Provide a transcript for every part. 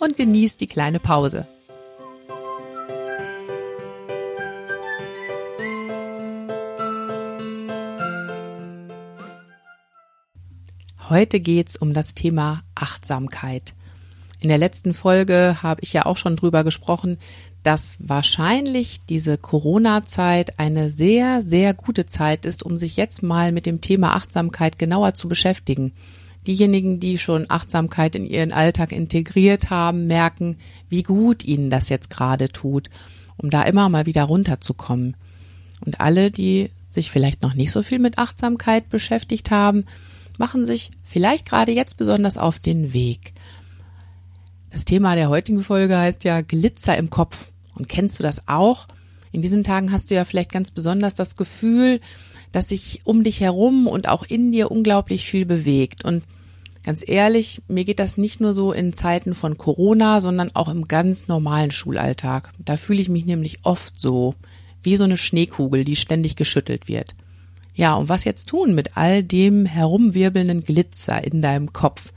und genieß die kleine Pause. Heute geht's um das Thema Achtsamkeit. In der letzten Folge habe ich ja auch schon drüber gesprochen, dass wahrscheinlich diese Corona-Zeit eine sehr, sehr gute Zeit ist, um sich jetzt mal mit dem Thema Achtsamkeit genauer zu beschäftigen. Diejenigen, die schon Achtsamkeit in ihren Alltag integriert haben, merken, wie gut ihnen das jetzt gerade tut, um da immer mal wieder runterzukommen. Und alle, die sich vielleicht noch nicht so viel mit Achtsamkeit beschäftigt haben, machen sich vielleicht gerade jetzt besonders auf den Weg. Das Thema der heutigen Folge heißt ja Glitzer im Kopf. Und kennst du das auch? In diesen Tagen hast du ja vielleicht ganz besonders das Gefühl, dass sich um dich herum und auch in dir unglaublich viel bewegt. Und ganz ehrlich, mir geht das nicht nur so in Zeiten von Corona, sondern auch im ganz normalen Schulalltag. Da fühle ich mich nämlich oft so, wie so eine Schneekugel, die ständig geschüttelt wird. Ja, und was jetzt tun mit all dem herumwirbelnden Glitzer in deinem Kopf?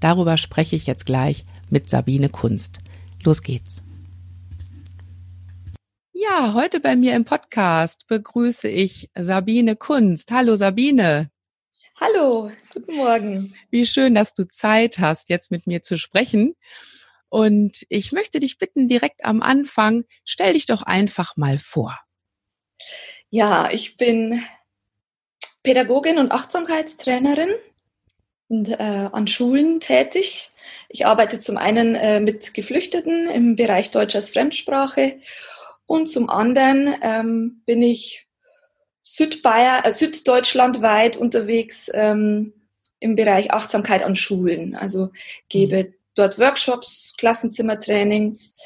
Darüber spreche ich jetzt gleich mit Sabine Kunst. Los geht's. Ja, heute bei mir im Podcast begrüße ich Sabine Kunst. Hallo Sabine. Hallo, guten Morgen. Wie schön, dass du Zeit hast, jetzt mit mir zu sprechen. Und ich möchte dich bitten, direkt am Anfang, stell dich doch einfach mal vor. Ja, ich bin Pädagogin und Achtsamkeitstrainerin und äh, an Schulen tätig. Ich arbeite zum einen äh, mit Geflüchteten im Bereich Deutsch als Fremdsprache und zum anderen ähm, bin ich Südbayer, äh, süddeutschlandweit unterwegs ähm, im Bereich Achtsamkeit an Schulen. Also gebe mhm. dort Workshops, Klassenzimmertrainings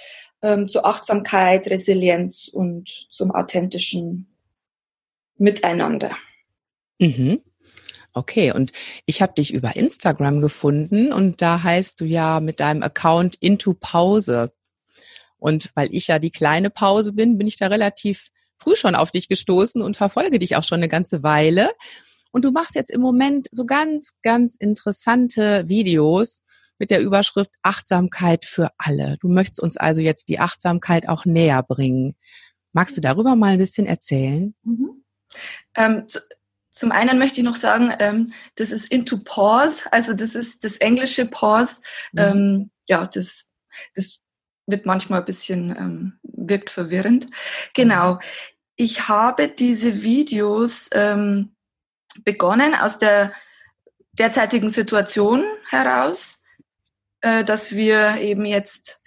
ähm, zur Achtsamkeit, Resilienz und zum authentischen Miteinander. Mhm. Okay, und ich habe dich über Instagram gefunden und da heißt du ja mit deinem Account Into Pause. Und weil ich ja die kleine Pause bin, bin ich da relativ früh schon auf dich gestoßen und verfolge dich auch schon eine ganze Weile. Und du machst jetzt im Moment so ganz, ganz interessante Videos mit der Überschrift Achtsamkeit für alle. Du möchtest uns also jetzt die Achtsamkeit auch näher bringen. Magst du darüber mal ein bisschen erzählen? Mhm. Ähm, zum einen möchte ich noch sagen, ähm, das ist into pause, also das ist das englische pause. Mhm. Ähm, ja, das, das wird manchmal ein bisschen, ähm, wirkt verwirrend. Genau. Ich habe diese Videos ähm, begonnen aus der derzeitigen Situation heraus, äh, dass wir eben jetzt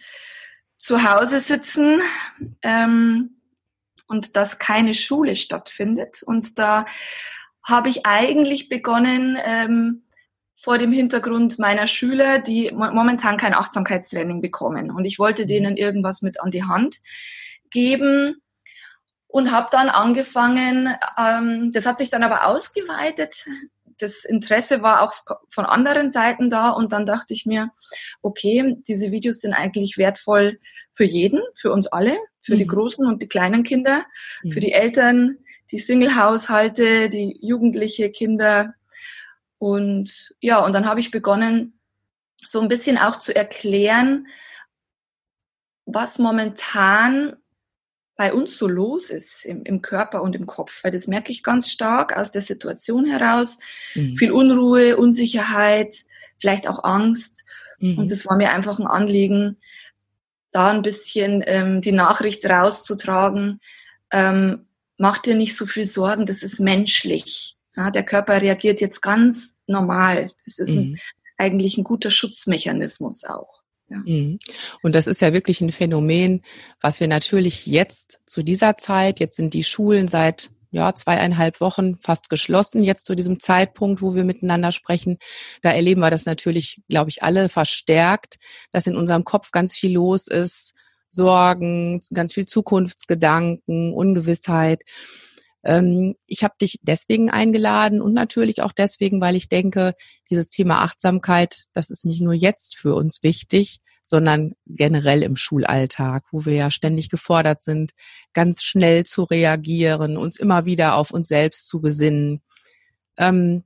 zu Hause sitzen ähm, und dass keine Schule stattfindet. Und da habe ich eigentlich begonnen ähm, vor dem Hintergrund meiner Schüler, die momentan kein Achtsamkeitstraining bekommen. Und ich wollte mhm. denen irgendwas mit an die Hand geben und habe dann angefangen, ähm, das hat sich dann aber ausgeweitet. Das Interesse war auch von anderen Seiten da und dann dachte ich mir, okay, diese Videos sind eigentlich wertvoll für jeden, für uns alle, für mhm. die großen und die kleinen Kinder, mhm. für die Eltern, die Single-Haushalte, die jugendliche Kinder. Und ja, und dann habe ich begonnen, so ein bisschen auch zu erklären, was momentan bei uns so los ist im, im Körper und im Kopf. Weil das merke ich ganz stark aus der Situation heraus. Mhm. Viel Unruhe, Unsicherheit, vielleicht auch Angst. Mhm. Und es war mir einfach ein Anliegen, da ein bisschen ähm, die Nachricht rauszutragen, ähm, mach dir nicht so viel Sorgen, das ist menschlich. Ja, der Körper reagiert jetzt ganz normal. Das ist ein, mhm. eigentlich ein guter Schutzmechanismus auch. Ja. Mhm. Und das ist ja wirklich ein Phänomen, was wir natürlich jetzt zu dieser Zeit, jetzt sind die Schulen seit ja, zweieinhalb Wochen fast geschlossen, jetzt zu diesem Zeitpunkt, wo wir miteinander sprechen. Da erleben wir das natürlich, glaube ich, alle verstärkt, dass in unserem Kopf ganz viel los ist, Sorgen, ganz viel Zukunftsgedanken, Ungewissheit. Ähm, ich habe dich deswegen eingeladen und natürlich auch deswegen, weil ich denke, dieses Thema Achtsamkeit, das ist nicht nur jetzt für uns wichtig, sondern generell im Schulalltag, wo wir ja ständig gefordert sind, ganz schnell zu reagieren, uns immer wieder auf uns selbst zu besinnen. Ähm,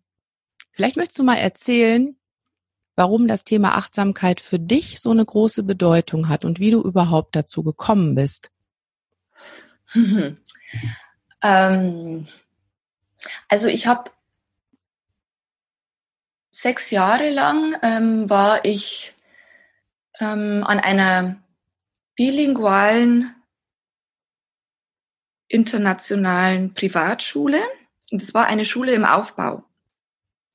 vielleicht möchtest du mal erzählen, warum das Thema Achtsamkeit für dich so eine große Bedeutung hat und wie du überhaupt dazu gekommen bist. Ähm, also ich habe sechs Jahre lang ähm, war ich ähm, an einer bilingualen internationalen Privatschule. Und es war eine Schule im Aufbau.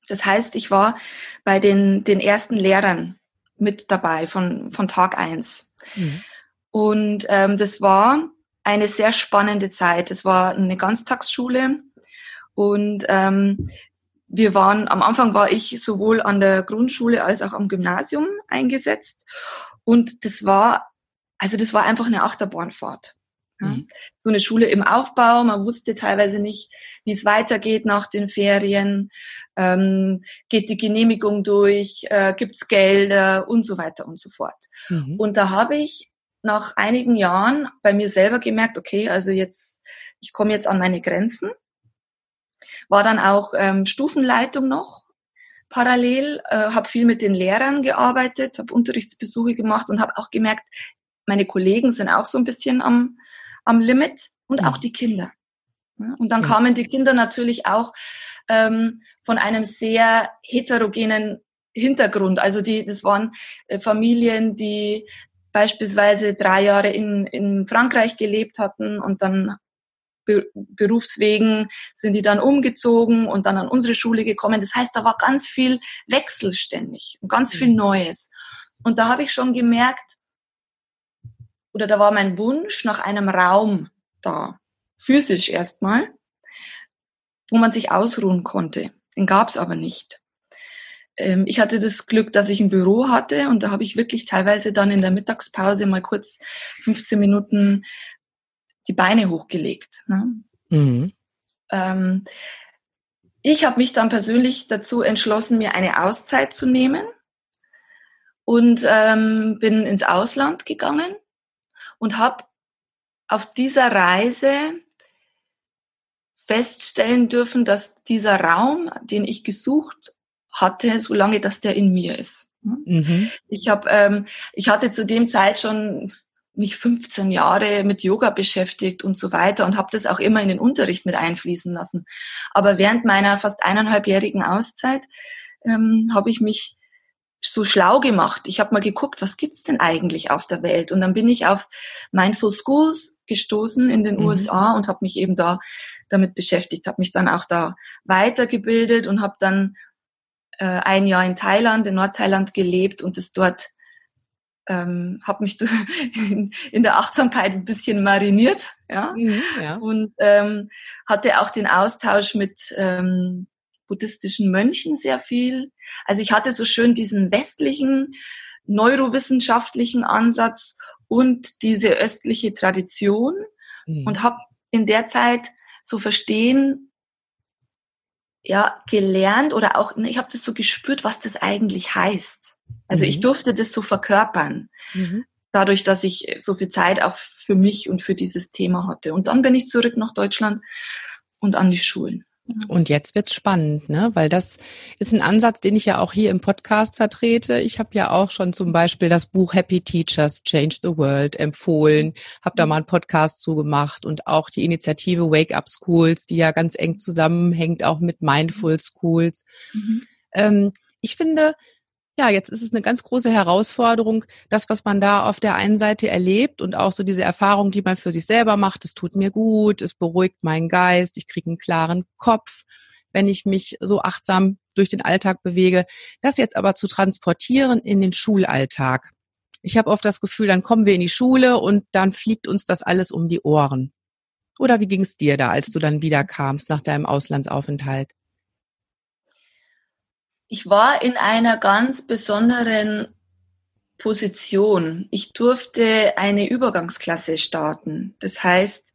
Das heißt, ich war bei den, den ersten Lehrern mit dabei von, von Tag eins. Mhm. Und ähm, das war eine sehr spannende Zeit. Es war eine Ganztagsschule und ähm, wir waren, am Anfang war ich sowohl an der Grundschule als auch am Gymnasium eingesetzt und das war, also das war einfach eine Achterbahnfahrt. Ja. Mhm. So eine Schule im Aufbau, man wusste teilweise nicht, wie es weitergeht nach den Ferien, ähm, geht die Genehmigung durch, äh, gibt's Gelder und so weiter und so fort. Mhm. Und da habe ich nach einigen Jahren bei mir selber gemerkt, okay, also jetzt, ich komme jetzt an meine Grenzen. War dann auch ähm, Stufenleitung noch parallel, äh, habe viel mit den Lehrern gearbeitet, habe Unterrichtsbesuche gemacht und habe auch gemerkt, meine Kollegen sind auch so ein bisschen am, am Limit und auch mhm. die Kinder. Und dann kamen die Kinder natürlich auch ähm, von einem sehr heterogenen Hintergrund. Also die, das waren äh, Familien, die beispielsweise drei Jahre in, in Frankreich gelebt hatten und dann be berufswegen sind die dann umgezogen und dann an unsere Schule gekommen. Das heißt, da war ganz viel wechselständig und ganz viel mhm. Neues. Und da habe ich schon gemerkt, oder da war mein Wunsch nach einem Raum da, physisch erstmal, wo man sich ausruhen konnte. Den gab es aber nicht ähm, ich hatte das Glück, dass ich ein Büro hatte und da habe ich wirklich teilweise dann in der Mittagspause mal kurz 15 Minuten die Beine hochgelegt. Ne? Mhm. Ähm, ich habe mich dann persönlich dazu entschlossen, mir eine Auszeit zu nehmen und ähm, bin ins Ausland gegangen und habe auf dieser Reise feststellen dürfen, dass dieser Raum, den ich gesucht hatte, solange dass der in mir ist. Mhm. Ich habe, ähm, ich hatte zu dem Zeit schon mich 15 Jahre mit Yoga beschäftigt und so weiter und habe das auch immer in den Unterricht mit einfließen lassen. Aber während meiner fast eineinhalbjährigen Auszeit ähm, habe ich mich so schlau gemacht. Ich habe mal geguckt, was gibt's denn eigentlich auf der Welt? Und dann bin ich auf Mindful Schools gestoßen in den mhm. USA und habe mich eben da damit beschäftigt, habe mich dann auch da weitergebildet und habe dann äh, ein Jahr in Thailand, in Nordthailand gelebt und es dort ähm, habe mich in, in, der Achtsamkeit ein bisschen mariniert, ja, mhm, ja. und ähm, hatte auch den Austausch mit ähm, buddhistischen Mönchen sehr viel. Also ich hatte so schön diesen westlichen neurowissenschaftlichen Ansatz und diese östliche Tradition mhm. und habe in der Zeit so verstehen ja gelernt oder auch, ne, ich habe das so gespürt, was das eigentlich heißt. Also mhm. ich durfte das so verkörpern, mhm. dadurch, dass ich so viel Zeit auch für mich und für dieses Thema hatte. Und dann bin ich zurück nach Deutschland und an die Schulen. Und jetzt wird's spannend, ne? Weil das ist ein Ansatz, den ich ja auch hier im Podcast vertrete. Ich habe ja auch schon zum Beispiel das Buch Happy Teachers Change the World empfohlen, habe da mal einen Podcast zugemacht und auch die Initiative Wake Up Schools, die ja ganz eng zusammenhängt, auch mit Mindful Schools. Mhm. Ähm, ich finde, ja, jetzt ist es eine ganz große Herausforderung, das, was man da auf der einen Seite erlebt und auch so diese Erfahrung, die man für sich selber macht, es tut mir gut, es beruhigt meinen Geist, ich kriege einen klaren Kopf, wenn ich mich so achtsam durch den Alltag bewege, das jetzt aber zu transportieren in den Schulalltag. Ich habe oft das Gefühl, dann kommen wir in die Schule und dann fliegt uns das alles um die Ohren. Oder wie ging es dir da, als du dann wieder kamst nach deinem Auslandsaufenthalt? Ich war in einer ganz besonderen Position. Ich durfte eine Übergangsklasse starten. Das heißt,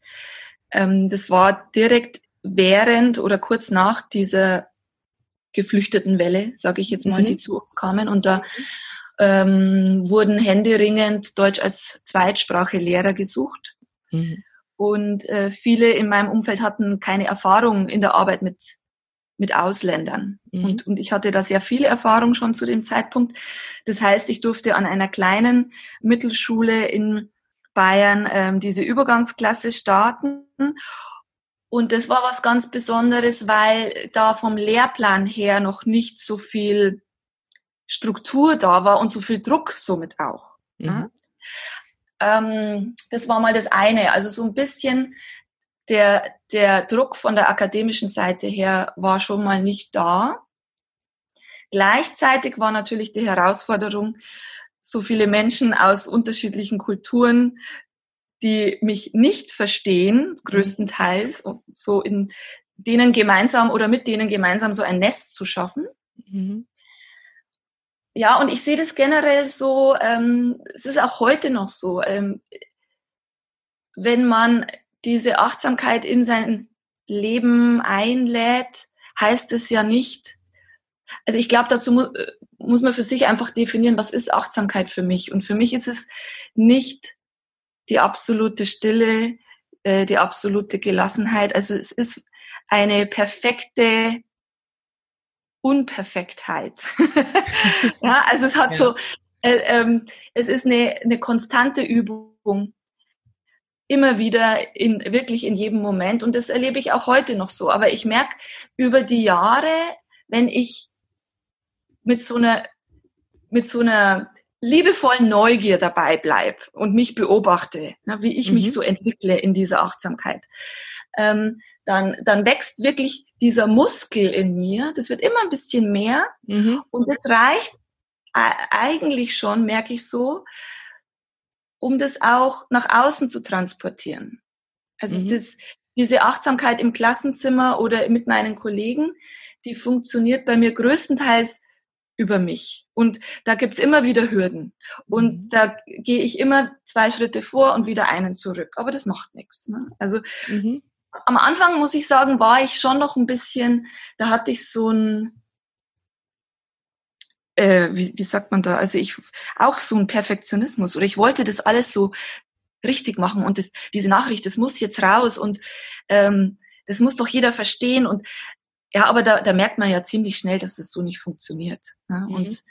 ähm, das war direkt während oder kurz nach dieser geflüchteten Welle, sage ich jetzt mal, mhm. die zu uns kamen. Und da ähm, wurden händeringend Deutsch als Zweitsprache Lehrer gesucht. Mhm. Und äh, viele in meinem Umfeld hatten keine Erfahrung in der Arbeit mit, mit Ausländern. Mhm. Und, und ich hatte da sehr viele Erfahrungen schon zu dem Zeitpunkt. Das heißt, ich durfte an einer kleinen Mittelschule in Bayern ähm, diese Übergangsklasse starten. Und das war was ganz Besonderes, weil da vom Lehrplan her noch nicht so viel Struktur da war und so viel Druck somit auch. Mhm. Ja. Ähm, das war mal das eine. Also so ein bisschen der, der Druck von der akademischen Seite her war schon mal nicht da. Gleichzeitig war natürlich die Herausforderung, so viele Menschen aus unterschiedlichen Kulturen, die mich nicht verstehen, mhm. größtenteils, so in denen gemeinsam oder mit denen gemeinsam so ein Nest zu schaffen. Mhm. Ja, und ich sehe das generell so, ähm, es ist auch heute noch so, ähm, wenn man diese Achtsamkeit in sein Leben einlädt, heißt es ja nicht, also ich glaube, dazu mu muss man für sich einfach definieren, was ist Achtsamkeit für mich. Und für mich ist es nicht die absolute Stille, äh, die absolute Gelassenheit. Also es ist eine perfekte Unperfektheit. ja, also es hat ja. so, äh, ähm, es ist eine, eine konstante Übung. Immer wieder in, wirklich in jedem Moment. Und das erlebe ich auch heute noch so. Aber ich merke über die Jahre, wenn ich mit so einer, mit so einer liebevollen Neugier dabei bleibe und mich beobachte, ne, wie ich mhm. mich so entwickle in dieser Achtsamkeit, ähm, dann, dann wächst wirklich dieser Muskel in mir. Das wird immer ein bisschen mehr. Mhm. Und das reicht eigentlich schon, merke ich so, um das auch nach außen zu transportieren. Also mhm. das, diese Achtsamkeit im Klassenzimmer oder mit meinen Kollegen, die funktioniert bei mir größtenteils über mich. Und da gibt's immer wieder Hürden. Und mhm. da gehe ich immer zwei Schritte vor und wieder einen zurück. Aber das macht nichts. Ne? Also mhm am Anfang muss ich sagen, war ich schon noch ein bisschen, da hatte ich so ein, äh, wie, wie sagt man da, also ich auch so ein Perfektionismus oder ich wollte das alles so richtig machen und das, diese Nachricht, das muss jetzt raus und ähm, das muss doch jeder verstehen und ja, aber da, da merkt man ja ziemlich schnell, dass das so nicht funktioniert. Ne? Mhm. Und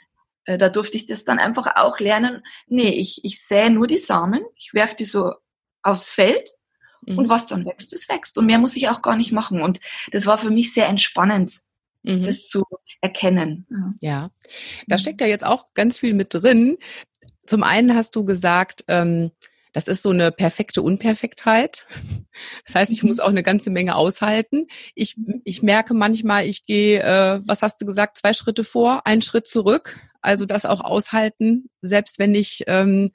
äh, da durfte ich das dann einfach auch lernen. Nee, ich, ich sähe nur die Samen, ich werfe die so aufs Feld Mhm. Und was dann wächst, das wächst. Und mehr muss ich auch gar nicht machen. Und das war für mich sehr entspannend, mhm. das zu erkennen. Ja. da steckt ja jetzt auch ganz viel mit drin. Zum einen hast du gesagt, ähm, das ist so eine perfekte Unperfektheit. Das heißt, ich muss mhm. auch eine ganze Menge aushalten. Ich, ich merke manchmal, ich gehe, äh, was hast du gesagt, zwei Schritte vor, einen Schritt zurück. Also das auch aushalten, selbst wenn ich ähm,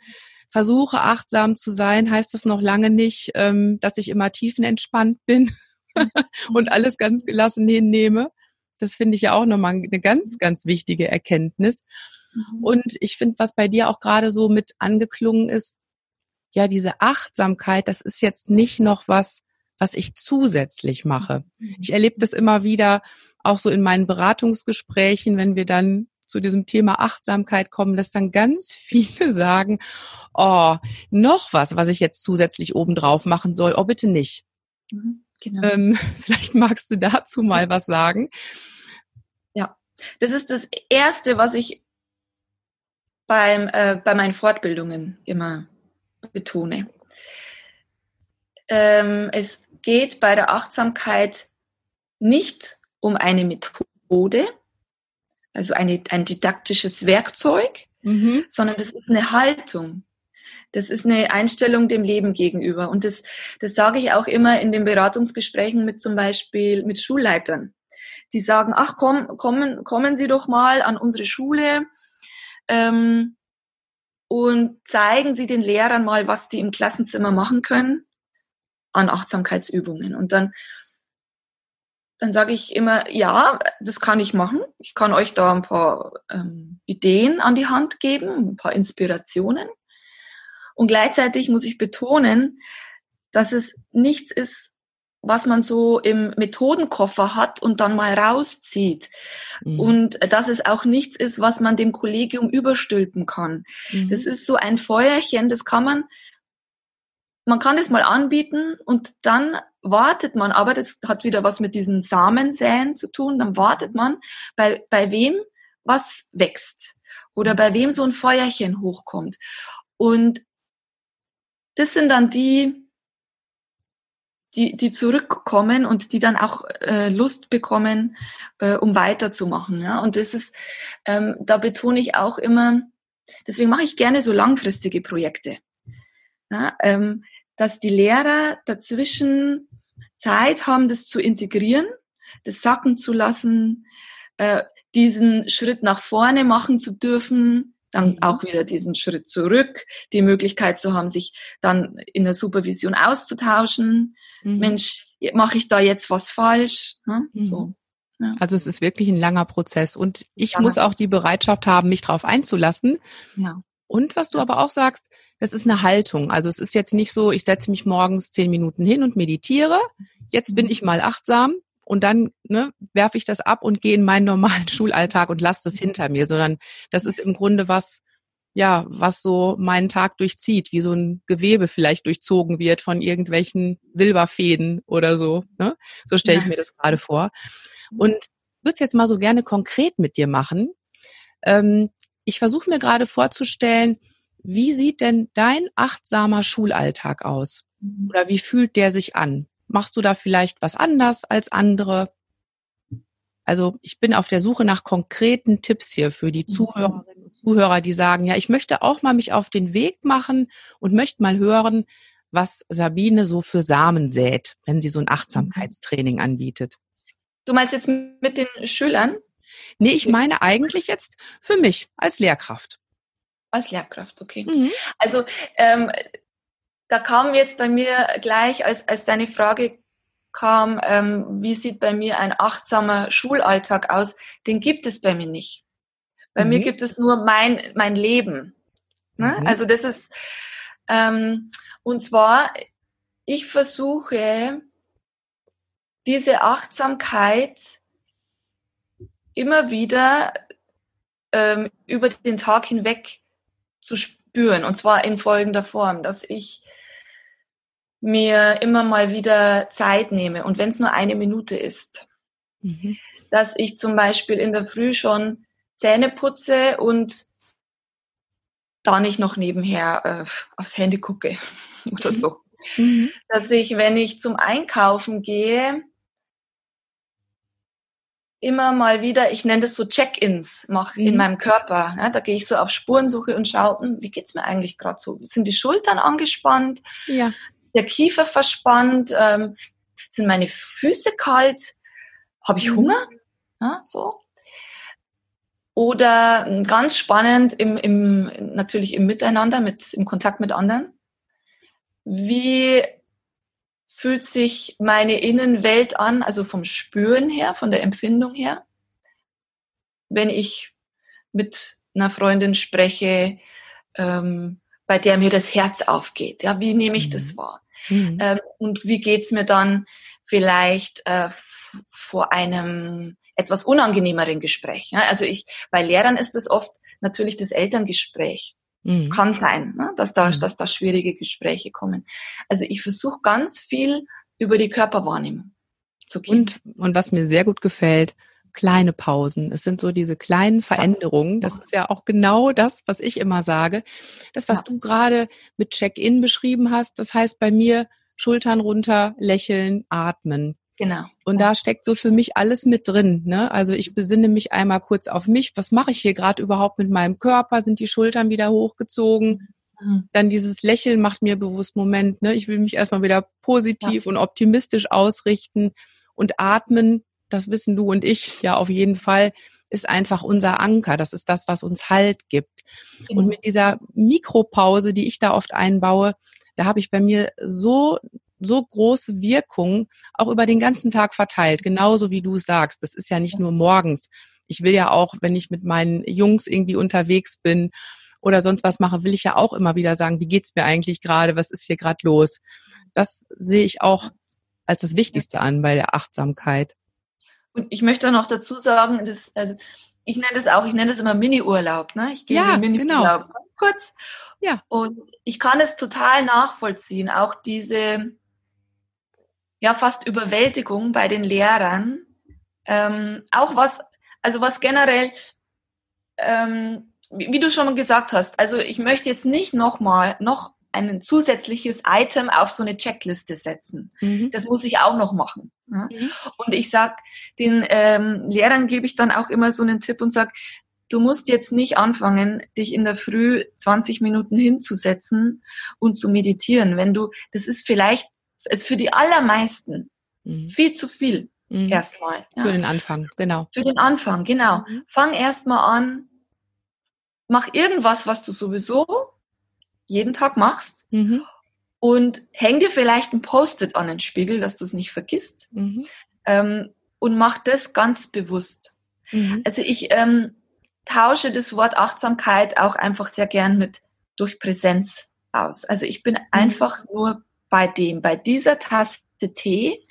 versuche achtsam zu sein, heißt das noch lange nicht, ähm, dass ich immer tiefenentspannt bin und alles ganz gelassen hinnehme. Das finde ich ja auch nochmal eine ganz, ganz wichtige Erkenntnis. Mhm. Und ich finde, was bei dir auch gerade so mit angeklungen ist, ja, diese Achtsamkeit, das ist jetzt nicht noch was, was ich zusätzlich mache. Mhm. Ich erlebe das immer wieder auch so in meinen Beratungsgesprächen, wenn wir dann zu diesem Thema Achtsamkeit kommen, dass dann ganz viele sagen, oh, noch was, was ich jetzt zusätzlich obendrauf machen soll, oh bitte nicht. Mhm, genau. Ähm, vielleicht magst du dazu mal was sagen. Ja, das ist das Erste, was ich beim, äh, bei meinen Fortbildungen immer betone. Ähm, es geht bei der Achtsamkeit nicht um eine Methode, also eine, ein didaktisches Werkzeug, mhm. sondern das ist eine Haltung. Das ist eine Einstellung dem Leben gegenüber. Und das, das sage ich auch immer in den Beratungsgesprächen mit zum Beispiel mit Schulleitern. Die sagen, ach komm, kommen, kommen Sie doch mal an unsere Schule ähm, und zeigen Sie den Lehrern mal, was die im Klassenzimmer machen können an Achtsamkeitsübungen. Und dann dann sage ich immer, ja, das kann ich machen. Ich kann euch da ein paar ähm, Ideen an die Hand geben, ein paar Inspirationen. Und gleichzeitig muss ich betonen, dass es nichts ist, was man so im Methodenkoffer hat und dann mal rauszieht. Mhm. Und dass es auch nichts ist, was man dem Kollegium überstülpen kann. Mhm. Das ist so ein Feuerchen, das kann man, man kann das mal anbieten und dann wartet man, aber das hat wieder was mit diesen Samensäen zu tun, dann wartet man, bei, bei wem was wächst oder bei wem so ein Feuerchen hochkommt. Und das sind dann die, die, die zurückkommen und die dann auch äh, Lust bekommen, äh, um weiterzumachen. Ja? Und das ist, ähm, da betone ich auch immer, deswegen mache ich gerne so langfristige Projekte. Ja? Ähm, dass die Lehrer dazwischen Zeit haben, das zu integrieren, das sacken zu lassen, äh, diesen Schritt nach vorne machen zu dürfen, dann mhm. auch wieder diesen Schritt zurück, die Möglichkeit zu haben, sich dann in der Supervision auszutauschen. Mhm. Mensch, mache ich da jetzt was falsch? Ne? Mhm. So. Ja. Also es ist wirklich ein langer Prozess und ich ja. muss auch die Bereitschaft haben, mich darauf einzulassen. Ja. Und was du aber auch sagst, das ist eine Haltung. Also es ist jetzt nicht so, ich setze mich morgens zehn Minuten hin und meditiere. Jetzt bin mhm. ich mal achtsam, und dann ne, werfe ich das ab und gehe in meinen normalen Schulalltag und lasse das hinter mir, sondern das ist im Grunde was, ja, was so meinen Tag durchzieht, wie so ein Gewebe vielleicht durchzogen wird von irgendwelchen Silberfäden oder so. Ne? So stelle ich ja. mir das gerade vor. Und würde es jetzt mal so gerne konkret mit dir machen. Ähm, ich versuche mir gerade vorzustellen, wie sieht denn dein achtsamer Schulalltag aus? Mhm. Oder wie fühlt der sich an? Machst du da vielleicht was anders als andere? Also ich bin auf der Suche nach konkreten Tipps hier für die. Zuhörerinnen und Zuhörer, die sagen, ja, ich möchte auch mal mich auf den Weg machen und möchte mal hören, was Sabine so für Samen sät, wenn sie so ein mhm. Achtsamkeitstraining anbietet. Du meinst jetzt mit den Schülern? Nee, ich meine eigentlich jetzt für mich als Lehrkraft. Als Lehrkraft, okay. Mhm. Also ähm, da kam jetzt bei mir gleich, als, als deine Frage kam, ähm, wie sieht bei mir ein achtsamer Schulalltag aus, den gibt es bei mir nicht. Bei mhm. mir gibt es nur mein, mein Leben. Ne? Mhm. Also das ist, ähm, und zwar, ich versuche, diese Achtsamkeit immer wieder ähm, über den Tag hinweg zu spüren. Und zwar in folgender Form, dass ich mir immer mal wieder Zeit nehme und wenn es nur eine Minute ist, mhm. dass ich zum Beispiel in der Früh schon Zähne putze und da nicht noch nebenher äh, aufs Handy gucke oder so. Mhm. Dass ich, wenn ich zum Einkaufen gehe, immer mal wieder, ich nenne das so Check-ins, mache in mhm. meinem Körper. Ja, da gehe ich so auf Spurensuche und schaue, hm, wie geht's mir eigentlich gerade so? Sind die Schultern angespannt? Ja der Kiefer verspannt, ähm, sind meine Füße kalt, habe ich mhm. Hunger? Ja, so. Oder hm, ganz spannend im, im, natürlich im Miteinander, mit, im Kontakt mit anderen. Wie fühlt sich meine Innenwelt an, also vom Spüren her, von der Empfindung her, wenn ich mit einer Freundin spreche, ähm, bei der mir das Herz aufgeht. Ja, wie nehme ich mhm. das wahr? Mhm. Ähm, und wie geht's mir dann vielleicht äh, vor einem etwas unangenehmeren Gespräch? Ja? Also ich, bei Lehrern ist es oft natürlich das Elterngespräch. Mhm. Kann sein, ne? dass, da, mhm. dass da schwierige Gespräche kommen. Also ich versuche ganz viel über die Körperwahrnehmung zu gehen. Und, und was mir sehr gut gefällt, kleine Pausen. Es sind so diese kleinen Veränderungen. Das ist ja auch genau das, was ich immer sage. Das, was ja. du gerade mit Check-in beschrieben hast, das heißt bei mir Schultern runter, lächeln, atmen. Genau. Und da steckt so für mich alles mit drin. Ne? Also ich besinne mich einmal kurz auf mich. Was mache ich hier gerade überhaupt mit meinem Körper? Sind die Schultern wieder hochgezogen? Mhm. Dann dieses Lächeln macht mir bewusst Moment. Ne? Ich will mich erstmal wieder positiv ja. und optimistisch ausrichten und atmen das wissen du und ich ja auf jeden Fall, ist einfach unser Anker. Das ist das, was uns Halt gibt. Genau. Und mit dieser Mikropause, die ich da oft einbaue, da habe ich bei mir so so große Wirkung, auch über den ganzen Tag verteilt, genauso wie du sagst. Das ist ja nicht nur morgens. Ich will ja auch, wenn ich mit meinen Jungs irgendwie unterwegs bin oder sonst was mache, will ich ja auch immer wieder sagen, wie geht's mir eigentlich gerade, was ist hier gerade los? Das sehe ich auch als das Wichtigste an bei der Achtsamkeit. Und ich möchte noch dazu sagen, dass, also ich nenne das auch, ich nenne das immer Mini-Urlaub, ne? Ich gehe ja, in den Mini-Urlaub genau. kurz. Ja. Und ich kann es total nachvollziehen, auch diese ja fast Überwältigung bei den Lehrern. Ähm, auch was, also was generell, ähm, wie, wie, du schon gesagt hast, also ich möchte jetzt nicht nochmal noch ein zusätzliches Item auf so eine Checkliste setzen. Mhm. Das muss ich auch noch machen. Ja? Mhm. Und ich sag den ähm, Lehrern gebe ich dann auch immer so einen Tipp und sag, du musst jetzt nicht anfangen, dich in der Früh 20 Minuten hinzusetzen und zu meditieren. Wenn du, das ist vielleicht, ist für die allermeisten mhm. viel zu viel. Mhm. Erstmal. Ja. Für den Anfang, genau. Für den Anfang, genau. Mhm. Fang erstmal an, mach irgendwas, was du sowieso jeden Tag machst. Mhm. Und häng dir vielleicht ein Post-it an den Spiegel, dass du es nicht vergisst. Mhm. Ähm, und mach das ganz bewusst. Mhm. Also ich ähm, tausche das Wort Achtsamkeit auch einfach sehr gern mit durch Präsenz aus. Also ich bin mhm. einfach nur bei dem, bei dieser Tasse Tee.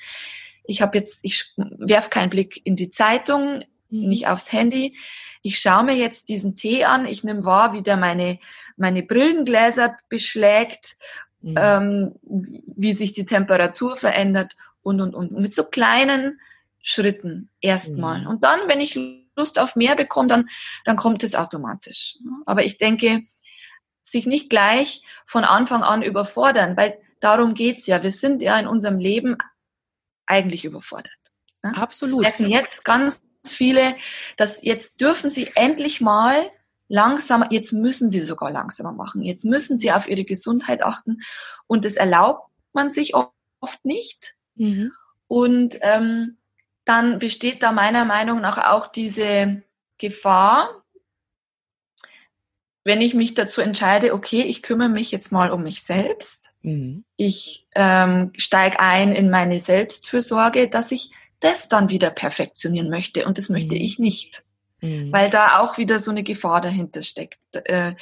Ich habe jetzt, ich werf keinen Blick in die Zeitung, mhm. nicht aufs Handy. Ich schaue mir jetzt diesen Tee an, ich nehme wahr, wie der meine, meine Brillengläser beschlägt, mhm. ähm, wie sich die Temperatur verändert und, und, und. Mit so kleinen Schritten erstmal. Mhm. Und dann, wenn ich Lust auf mehr bekomme, dann, dann kommt es automatisch. Aber ich denke, sich nicht gleich von Anfang an überfordern, weil darum geht's ja. Wir sind ja in unserem Leben eigentlich überfordert. Ne? Absolut. Das merken jetzt ganz viele, dass jetzt dürfen sie endlich mal langsamer, jetzt müssen sie sogar langsamer machen, jetzt müssen sie auf ihre Gesundheit achten und das erlaubt man sich oft nicht. Mhm. Und ähm, dann besteht da meiner Meinung nach auch diese Gefahr, wenn ich mich dazu entscheide, okay, ich kümmere mich jetzt mal um mich selbst, mhm. ich ähm, steige ein in meine Selbstfürsorge, dass ich das dann wieder perfektionieren möchte. Und das möchte mhm. ich nicht. Mhm. Weil da auch wieder so eine Gefahr dahinter steckt. Äh,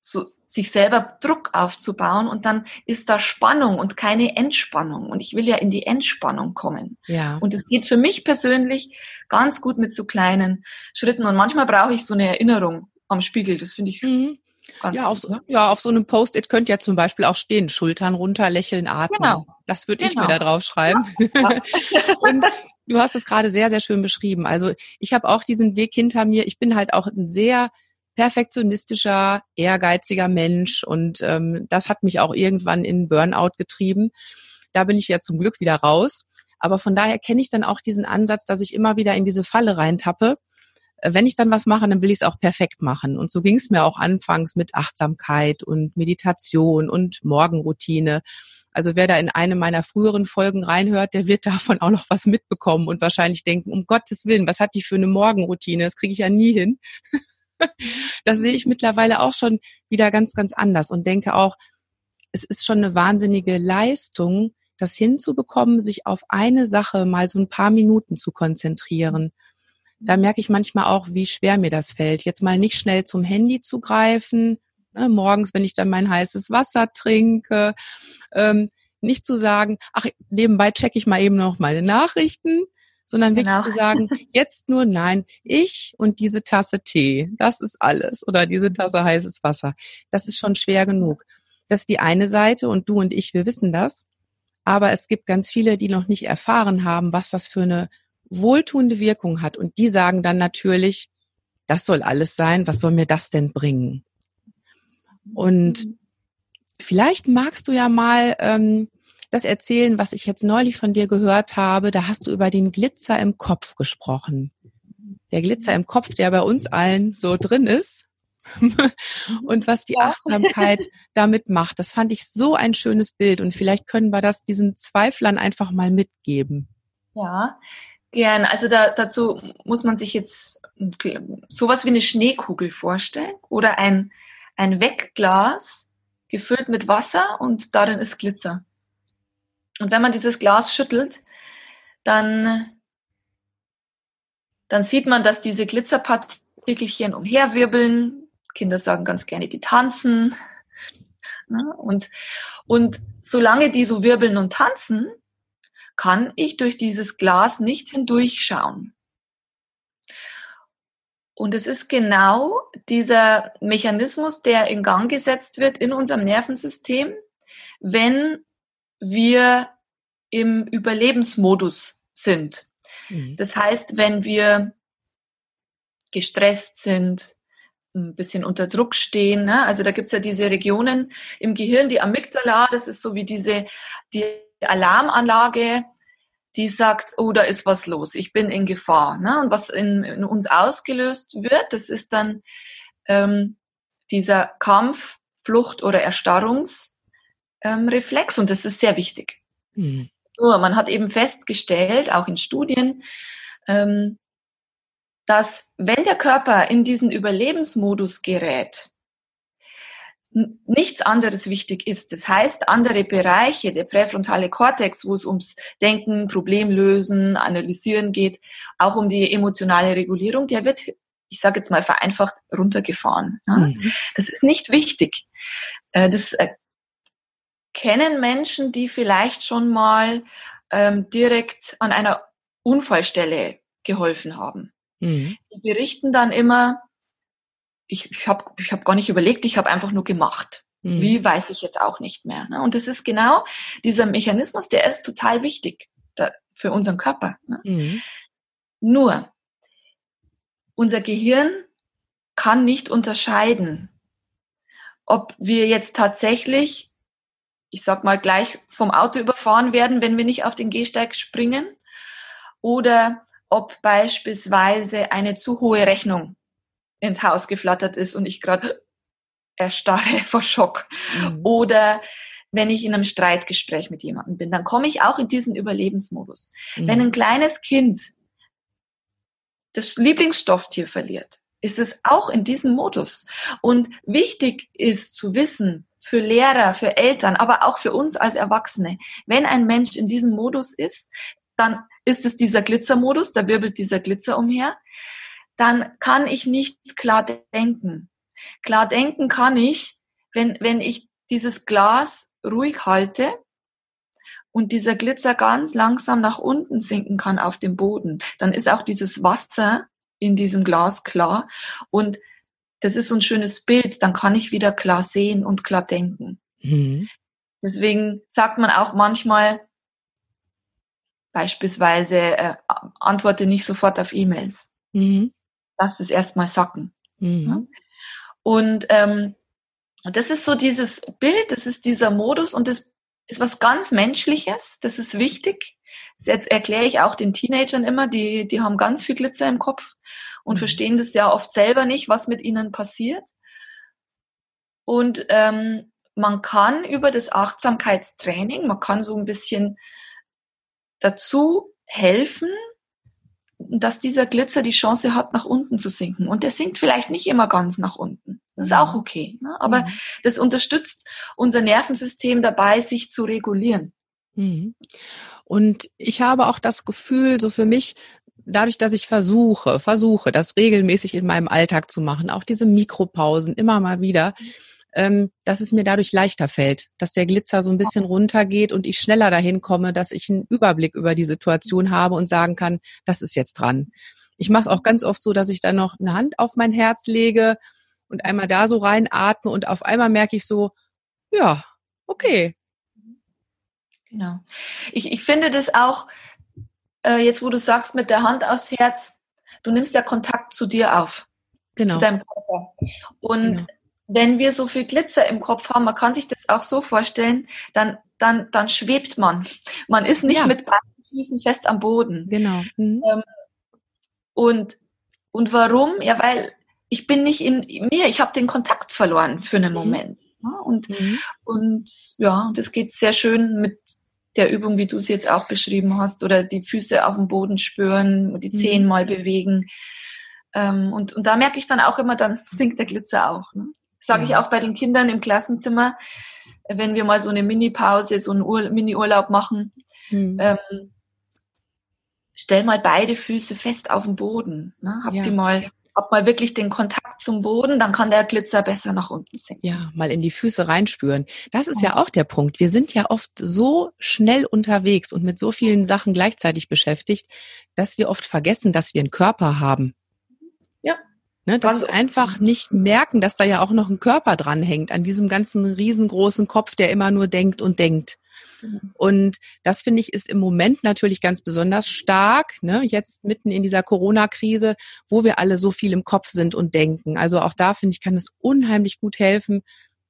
so, sich selber Druck aufzubauen und dann ist da Spannung und keine Entspannung. Und ich will ja in die Entspannung kommen. Ja. Und es geht für mich persönlich ganz gut mit so kleinen Schritten. Und manchmal brauche ich so eine Erinnerung am Spiegel. Das finde ich mhm. Ganz ja, auf, so, ne? ja, auf so einem Post-it könnte ja zum Beispiel auch stehen, Schultern runter, lächeln, atmen. Genau. Das würde genau. ich mir genau. da drauf schreiben. Ja. Und du hast es gerade sehr, sehr schön beschrieben. Also ich habe auch diesen Weg hinter mir. Ich bin halt auch ein sehr perfektionistischer, ehrgeiziger Mensch und ähm, das hat mich auch irgendwann in Burnout getrieben. Da bin ich ja zum Glück wieder raus. Aber von daher kenne ich dann auch diesen Ansatz, dass ich immer wieder in diese Falle reintappe wenn ich dann was mache, dann will ich es auch perfekt machen. Und so ging es mir auch anfangs mit Achtsamkeit und Meditation und Morgenroutine. Also wer da in eine meiner früheren Folgen reinhört, der wird davon auch noch was mitbekommen und wahrscheinlich denken, um Gottes Willen, was hat die für eine Morgenroutine? Das kriege ich ja nie hin. das sehe ich mittlerweile auch schon wieder ganz, ganz anders und denke auch, es ist schon eine wahnsinnige Leistung, das hinzubekommen, sich auf eine Sache mal so ein paar Minuten zu konzentrieren da merke ich manchmal auch, wie schwer mir das fällt. Jetzt mal nicht schnell zum Handy zu greifen, ne, morgens, wenn ich dann mein heißes Wasser trinke, ähm, nicht zu sagen, ach, nebenbei checke ich mal eben noch meine Nachrichten, sondern wirklich genau. zu sagen, jetzt nur nein, ich und diese Tasse Tee, das ist alles oder diese Tasse heißes Wasser. Das ist schon schwer genug. Das ist die eine Seite und du und ich, wir wissen das. Aber es gibt ganz viele, die noch nicht erfahren haben, was das für eine wohltuende Wirkung hat. Und die sagen dann natürlich, das soll alles sein, was soll mir das denn bringen? Und vielleicht magst du ja mal ähm, das erzählen, was ich jetzt neulich von dir gehört habe. Da hast du über den Glitzer im Kopf gesprochen. Der Glitzer im Kopf, der bei uns allen so drin ist. und was die Achtsamkeit damit macht. Das fand ich so ein schönes Bild und vielleicht können wir das diesen Zweiflern einfach mal mitgeben. Ja, Gern. Also da, dazu muss man sich jetzt sowas wie eine Schneekugel vorstellen oder ein, ein Wegglas gefüllt mit Wasser und darin ist Glitzer. Und wenn man dieses Glas schüttelt, dann, dann sieht man, dass diese Glitzerpartikelchen umherwirbeln. Kinder sagen ganz gerne, die tanzen. Ne? Und, und solange die so wirbeln und tanzen, kann ich durch dieses Glas nicht hindurchschauen. Und es ist genau dieser Mechanismus, der in Gang gesetzt wird in unserem Nervensystem, wenn wir im Überlebensmodus sind. Mhm. Das heißt, wenn wir gestresst sind, ein bisschen unter Druck stehen. Ne? Also da gibt's ja diese Regionen im Gehirn, die Amygdala, das ist so wie diese die Alarmanlage, die sagt, oh, da ist was los, ich bin in Gefahr. Ne? Und was in, in uns ausgelöst wird, das ist dann ähm, dieser Kampf, Flucht oder Erstarrungsreflex ähm, und das ist sehr wichtig. Mhm. Nur, man hat eben festgestellt, auch in Studien, ähm, dass wenn der Körper in diesen Überlebensmodus gerät, nichts anderes wichtig ist. Das heißt, andere Bereiche, der präfrontale Kortex, wo es ums Denken, Problemlösen, Analysieren geht, auch um die emotionale Regulierung, der wird, ich sage jetzt mal vereinfacht, runtergefahren. Mhm. Das ist nicht wichtig. Äh, das äh, kennen Menschen, die vielleicht schon mal ähm, direkt an einer Unfallstelle geholfen haben. Mhm. Die berichten dann immer, ich, ich habe ich hab gar nicht überlegt, ich habe einfach nur gemacht. Mhm. Wie weiß ich jetzt auch nicht mehr. Ne? Und das ist genau dieser Mechanismus, der ist total wichtig da, für unseren Körper. Ne? Mhm. Nur, unser Gehirn kann nicht unterscheiden, ob wir jetzt tatsächlich, ich sag mal, gleich vom Auto überfahren werden, wenn wir nicht auf den Gehsteig springen, oder ob beispielsweise eine zu hohe Rechnung ins Haus geflattert ist und ich gerade erstarre vor Schock. Mhm. Oder wenn ich in einem Streitgespräch mit jemandem bin, dann komme ich auch in diesen Überlebensmodus. Mhm. Wenn ein kleines Kind das Lieblingsstofftier verliert, ist es auch in diesem Modus. Und wichtig ist zu wissen, für Lehrer, für Eltern, aber auch für uns als Erwachsene, wenn ein Mensch in diesem Modus ist, dann ist es dieser Glitzermodus, da wirbelt dieser Glitzer umher dann kann ich nicht klar denken. Klar denken kann ich, wenn, wenn ich dieses Glas ruhig halte und dieser Glitzer ganz langsam nach unten sinken kann auf dem Boden, dann ist auch dieses Wasser in diesem Glas klar und das ist so ein schönes Bild, dann kann ich wieder klar sehen und klar denken. Mhm. Deswegen sagt man auch manchmal, beispielsweise, äh, antworte nicht sofort auf E-Mails. Mhm lass das erstmal sacken. Mhm. Und ähm, das ist so dieses Bild, das ist dieser Modus und das ist was ganz Menschliches, das ist wichtig. Das erkläre ich auch den Teenagern immer, die, die haben ganz viel Glitzer im Kopf und mhm. verstehen das ja oft selber nicht, was mit ihnen passiert. Und ähm, man kann über das Achtsamkeitstraining, man kann so ein bisschen dazu helfen, dass dieser Glitzer die Chance hat, nach unten zu sinken. Und der sinkt vielleicht nicht immer ganz nach unten. Das ist auch mhm. okay. Ne? Aber mhm. das unterstützt unser Nervensystem dabei, sich zu regulieren. Mhm. Und ich habe auch das Gefühl, so für mich, dadurch, dass ich versuche, versuche, das regelmäßig in meinem Alltag zu machen, auch diese Mikropausen immer mal wieder, ähm, dass es mir dadurch leichter fällt, dass der Glitzer so ein bisschen runtergeht und ich schneller dahin komme, dass ich einen Überblick über die Situation habe und sagen kann, das ist jetzt dran. Ich mache es auch ganz oft so, dass ich dann noch eine Hand auf mein Herz lege und einmal da so reinatme und auf einmal merke ich so, ja, okay. Genau. Ich, ich finde das auch, äh, jetzt wo du sagst, mit der Hand aufs Herz, du nimmst ja Kontakt zu dir auf. Genau. Zu deinem Körper. Und genau wenn wir so viel Glitzer im Kopf haben, man kann sich das auch so vorstellen, dann, dann, dann schwebt man. Man ist nicht ja. mit beiden Füßen fest am Boden. Genau. Mhm. Ähm, und, und warum? Ja, weil ich bin nicht in mir, ich habe den Kontakt verloren für einen mhm. Moment. Ja, und, mhm. und ja, das geht sehr schön mit der Übung, wie du es jetzt auch beschrieben hast, oder die Füße auf dem Boden spüren, die Zehen mhm. mal bewegen. Ähm, und, und da merke ich dann auch immer, dann sinkt der Glitzer auch. Ne? Sage ich auch bei den Kindern im Klassenzimmer, wenn wir mal so eine Mini-Pause, so einen Mini-Urlaub machen. Mhm. Ähm, stell mal beide Füße fest auf den Boden. Ne? Habt ja. die mal ob mal wirklich den Kontakt zum Boden, dann kann der Glitzer besser nach unten sinken. Ja, mal in die Füße reinspüren. Das ist ja auch der Punkt. Wir sind ja oft so schnell unterwegs und mit so vielen Sachen gleichzeitig beschäftigt, dass wir oft vergessen, dass wir einen Körper haben. Ne, dass wir einfach nicht merken, dass da ja auch noch ein Körper dran hängt, an diesem ganzen riesengroßen Kopf, der immer nur denkt und denkt. Mhm. Und das finde ich ist im Moment natürlich ganz besonders stark, ne? jetzt mitten in dieser Corona-Krise, wo wir alle so viel im Kopf sind und denken. Also auch da finde ich, kann es unheimlich gut helfen,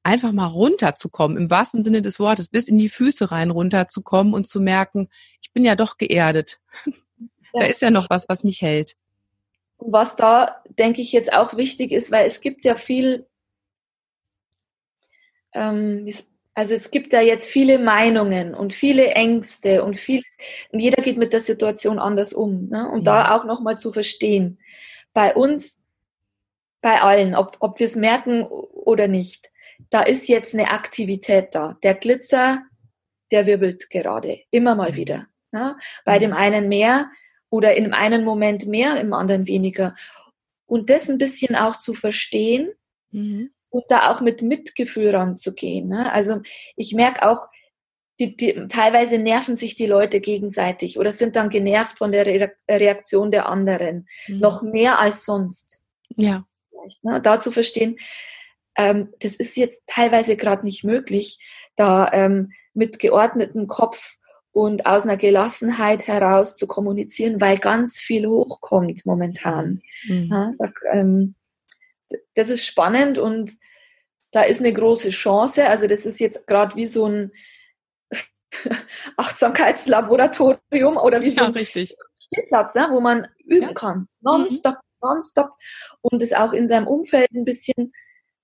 einfach mal runterzukommen, im wahrsten Sinne des Wortes, bis in die Füße rein runterzukommen und zu merken, ich bin ja doch geerdet. Ja. Da ist ja noch was, was mich hält. Was da, denke ich, jetzt auch wichtig ist, weil es gibt ja viel, ähm, also es gibt da jetzt viele Meinungen und viele Ängste und viel, und jeder geht mit der Situation anders um. Ne? Und ja. da auch nochmal zu verstehen, bei uns, bei allen, ob, ob wir es merken oder nicht, da ist jetzt eine Aktivität da. Der Glitzer, der wirbelt gerade, immer mal wieder. Ne? Bei dem einen mehr oder in einem Moment mehr, im anderen weniger. Und das ein bisschen auch zu verstehen. Mhm und da auch mit Mitgefühl ranzugehen. Ne? Also ich merke auch, die, die, teilweise nerven sich die Leute gegenseitig oder sind dann genervt von der Re Reaktion der anderen. Mhm. Noch mehr als sonst. Ja. Ne? Da zu verstehen, ähm, das ist jetzt teilweise gerade nicht möglich, da ähm, mit geordnetem Kopf und aus einer Gelassenheit heraus zu kommunizieren, weil ganz viel hochkommt momentan. Mhm. Ja, da, ähm, das ist spannend und da ist eine große Chance. Also das ist jetzt gerade wie so ein Achtsamkeitslaboratorium oder wie so ein richtig. Spielplatz, ja, wo man üben ja. kann. Nonstop, mhm. nonstop. Und es auch in seinem Umfeld ein bisschen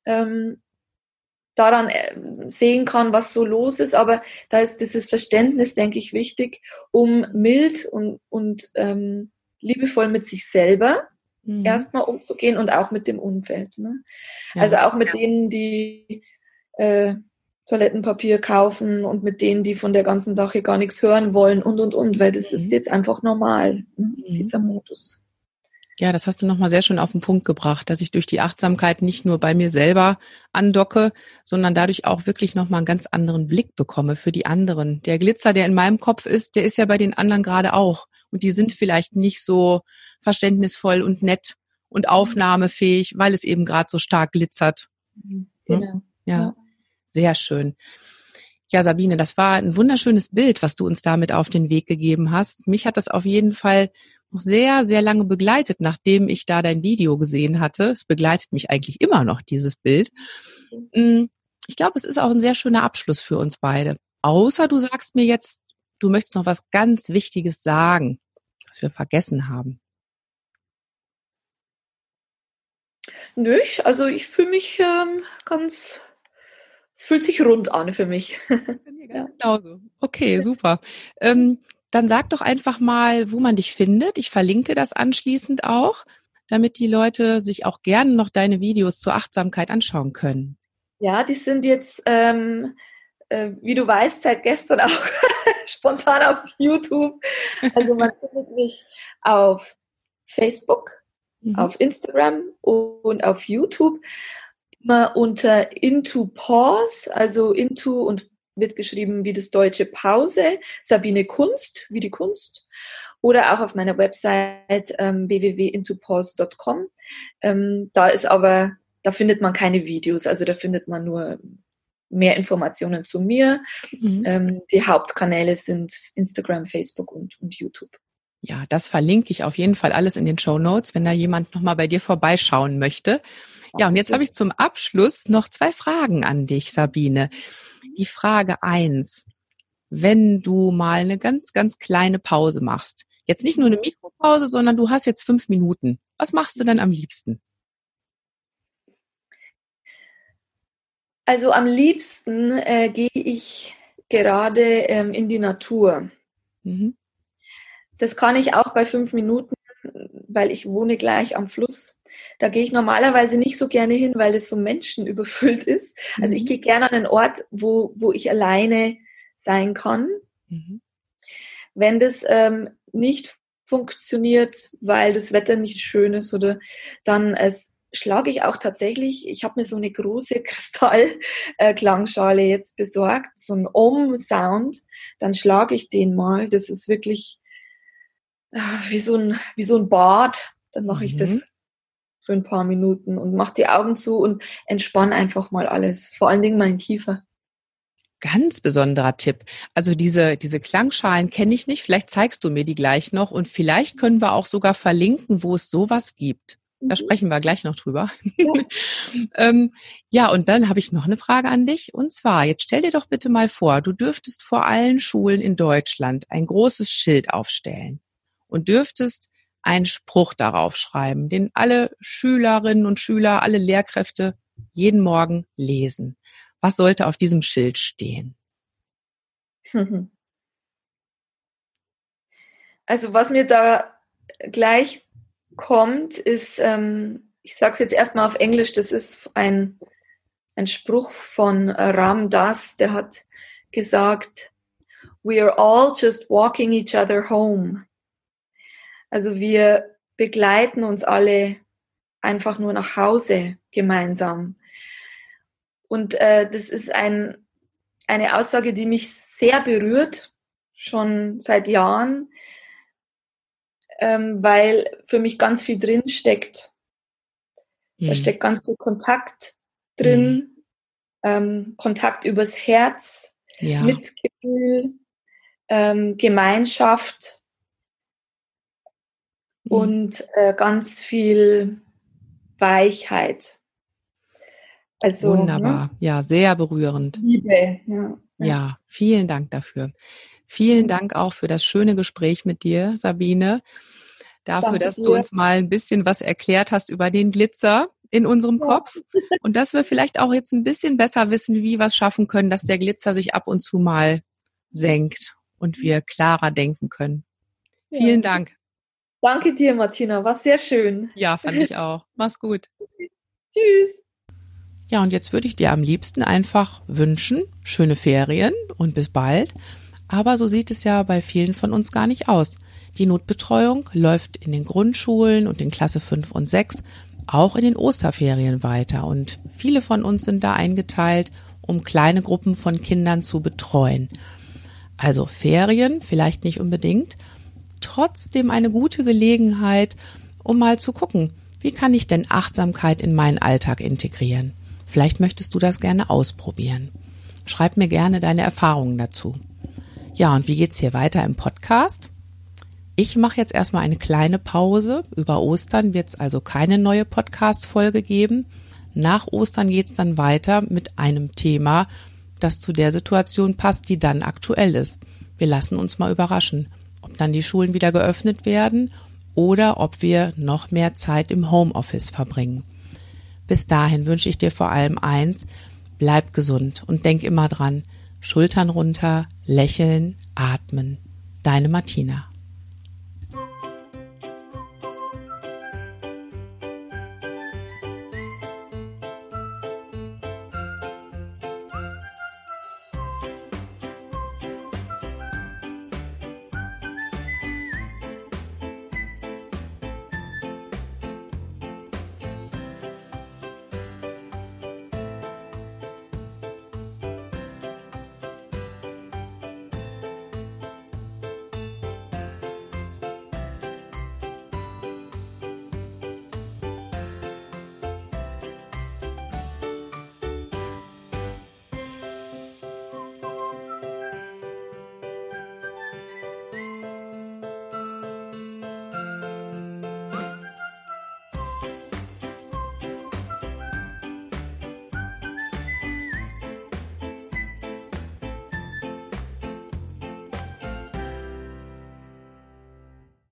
ähm, daran äh, sehen kann, was so los ist. Aber da ist dieses Verständnis, denke ich, wichtig, um mild und, und ähm, liebevoll mit sich selber mhm. erstmal umzugehen und auch mit dem Umfeld. Ne? Ja. Also auch mit denen, die äh, Toilettenpapier kaufen und mit denen, die von der ganzen Sache gar nichts hören wollen und und und, weil das mhm. ist jetzt einfach normal, ne? Mhm. dieser Modus. Ja, das hast du nochmal sehr schön auf den Punkt gebracht, dass ich durch die Achtsamkeit nicht nur bei mir selber andocke, sondern dadurch auch wirklich nochmal einen ganz anderen Blick bekomme für die anderen. Der Glitzer, der in meinem Kopf ist, der ist ja bei den anderen gerade auch und die sind vielleicht nicht so verständnisvoll und nett und aufnahmefähig, weil es eben gerade so stark glitzert. Mhm. Genau. Ja. sehr schön. Ja, Sabine, das war ein wunderschönes Bild, was du uns damit auf den Weg gegeben hast. Mich hat das auf jeden Fall sehr, sehr lange begleitet, nachdem ich da dein Video gesehen hatte. Es begleitet mich eigentlich immer noch, dieses Bild. Mm, ich glaube, es ist auch ein sehr schöner Abschluss für uns beide. Außer du sagst mir jetzt, du möchtest noch was ganz Wichtiges sagen was wir vergessen haben? Nö, also ich fühle mich ähm, ganz, es fühlt sich rund an für mich. ja. Genauso. Okay, super. Ähm, dann sag doch einfach mal, wo man dich findet. Ich verlinke das anschließend auch, damit die Leute sich auch gerne noch deine Videos zur Achtsamkeit anschauen können. Ja, die sind jetzt, ähm, äh, wie du weißt, seit gestern auch spontan auf YouTube. Also man findet mich auf Facebook, mhm. auf Instagram und auf YouTube. Immer unter Into Pause, also Into und wird geschrieben wie das deutsche Pause, Sabine Kunst, wie die Kunst. Oder auch auf meiner Website ähm, www.intopause.com. Ähm, da ist aber, da findet man keine Videos, also da findet man nur mehr Informationen zu mir. Mhm. Ähm, die Hauptkanäle sind Instagram, Facebook und, und YouTube. Ja, das verlinke ich auf jeden Fall alles in den Show Notes, wenn da jemand nochmal bei dir vorbeischauen möchte. Ja, und jetzt habe ich zum Abschluss noch zwei Fragen an dich, Sabine. Die Frage eins: Wenn du mal eine ganz, ganz kleine Pause machst, jetzt nicht nur eine Mikropause, sondern du hast jetzt fünf Minuten, was machst du dann am liebsten? Also am liebsten äh, gehe ich gerade ähm, in die Natur. Mhm. Das kann ich auch bei fünf Minuten, weil ich wohne gleich am Fluss. Da gehe ich normalerweise nicht so gerne hin, weil es so menschenüberfüllt ist. Also ich mhm. gehe gerne an einen Ort, wo, wo ich alleine sein kann. Mhm. Wenn das ähm, nicht funktioniert, weil das Wetter nicht schön ist oder dann es schlage ich auch tatsächlich, ich habe mir so eine große Kristallklangschale äh, jetzt besorgt, so ein Om-Sound, dann schlage ich den mal. Das ist wirklich äh, wie, so ein, wie so ein Bad. Dann mache ich mhm. das für ein paar Minuten und mache die Augen zu und entspanne einfach mal alles. Vor allen Dingen meinen Kiefer. Ganz besonderer Tipp. Also diese, diese Klangschalen kenne ich nicht. Vielleicht zeigst du mir die gleich noch und vielleicht können wir auch sogar verlinken, wo es sowas gibt. Da mhm. sprechen wir gleich noch drüber. Ja, ähm, ja und dann habe ich noch eine Frage an dich. Und zwar, jetzt stell dir doch bitte mal vor, du dürftest vor allen Schulen in Deutschland ein großes Schild aufstellen und dürftest einen Spruch darauf schreiben, den alle Schülerinnen und Schüler, alle Lehrkräfte jeden Morgen lesen. Was sollte auf diesem Schild stehen? Also was mir da gleich kommt, ist, ähm, ich sage es jetzt erstmal auf Englisch, das ist ein, ein Spruch von Ram Das, der hat gesagt, We are all just walking each other home. Also wir begleiten uns alle einfach nur nach Hause gemeinsam. Und äh, das ist ein, eine Aussage, die mich sehr berührt, schon seit Jahren, ähm, weil für mich ganz viel drin steckt. Mhm. Da steckt ganz viel Kontakt drin, mhm. ähm, Kontakt übers Herz, ja. Mitgefühl, ähm, Gemeinschaft. Und äh, ganz viel Weichheit. Also, Wunderbar, ne? ja, sehr berührend. Liebe, ja. Ja, vielen Dank dafür. Vielen Dank auch für das schöne Gespräch mit dir, Sabine. Dafür, Danke dass dir. du uns mal ein bisschen was erklärt hast über den Glitzer in unserem ja. Kopf und dass wir vielleicht auch jetzt ein bisschen besser wissen, wie wir es schaffen können, dass der Glitzer sich ab und zu mal senkt und wir klarer denken können. Ja. Vielen Dank. Danke dir, Martina. War sehr schön. Ja, fand ich auch. Mach's gut. Tschüss. Ja, und jetzt würde ich dir am liebsten einfach wünschen, schöne Ferien und bis bald. Aber so sieht es ja bei vielen von uns gar nicht aus. Die Notbetreuung läuft in den Grundschulen und in Klasse 5 und 6 auch in den Osterferien weiter und viele von uns sind da eingeteilt, um kleine Gruppen von Kindern zu betreuen. Also Ferien vielleicht nicht unbedingt, trotzdem eine gute Gelegenheit, um mal zu gucken, wie kann ich denn Achtsamkeit in meinen Alltag integrieren? Vielleicht möchtest du das gerne ausprobieren. Schreib mir gerne deine Erfahrungen dazu. Ja, und wie geht's hier weiter im Podcast? Ich mache jetzt erstmal eine kleine Pause. Über Ostern wird es also keine neue Podcast-Folge geben. Nach Ostern geht's dann weiter mit einem Thema, das zu der Situation passt, die dann aktuell ist. Wir lassen uns mal überraschen, dann die Schulen wieder geöffnet werden oder ob wir noch mehr Zeit im Homeoffice verbringen. Bis dahin wünsche ich dir vor allem eins, bleib gesund und denk immer dran, Schultern runter, lächeln, atmen. Deine Martina.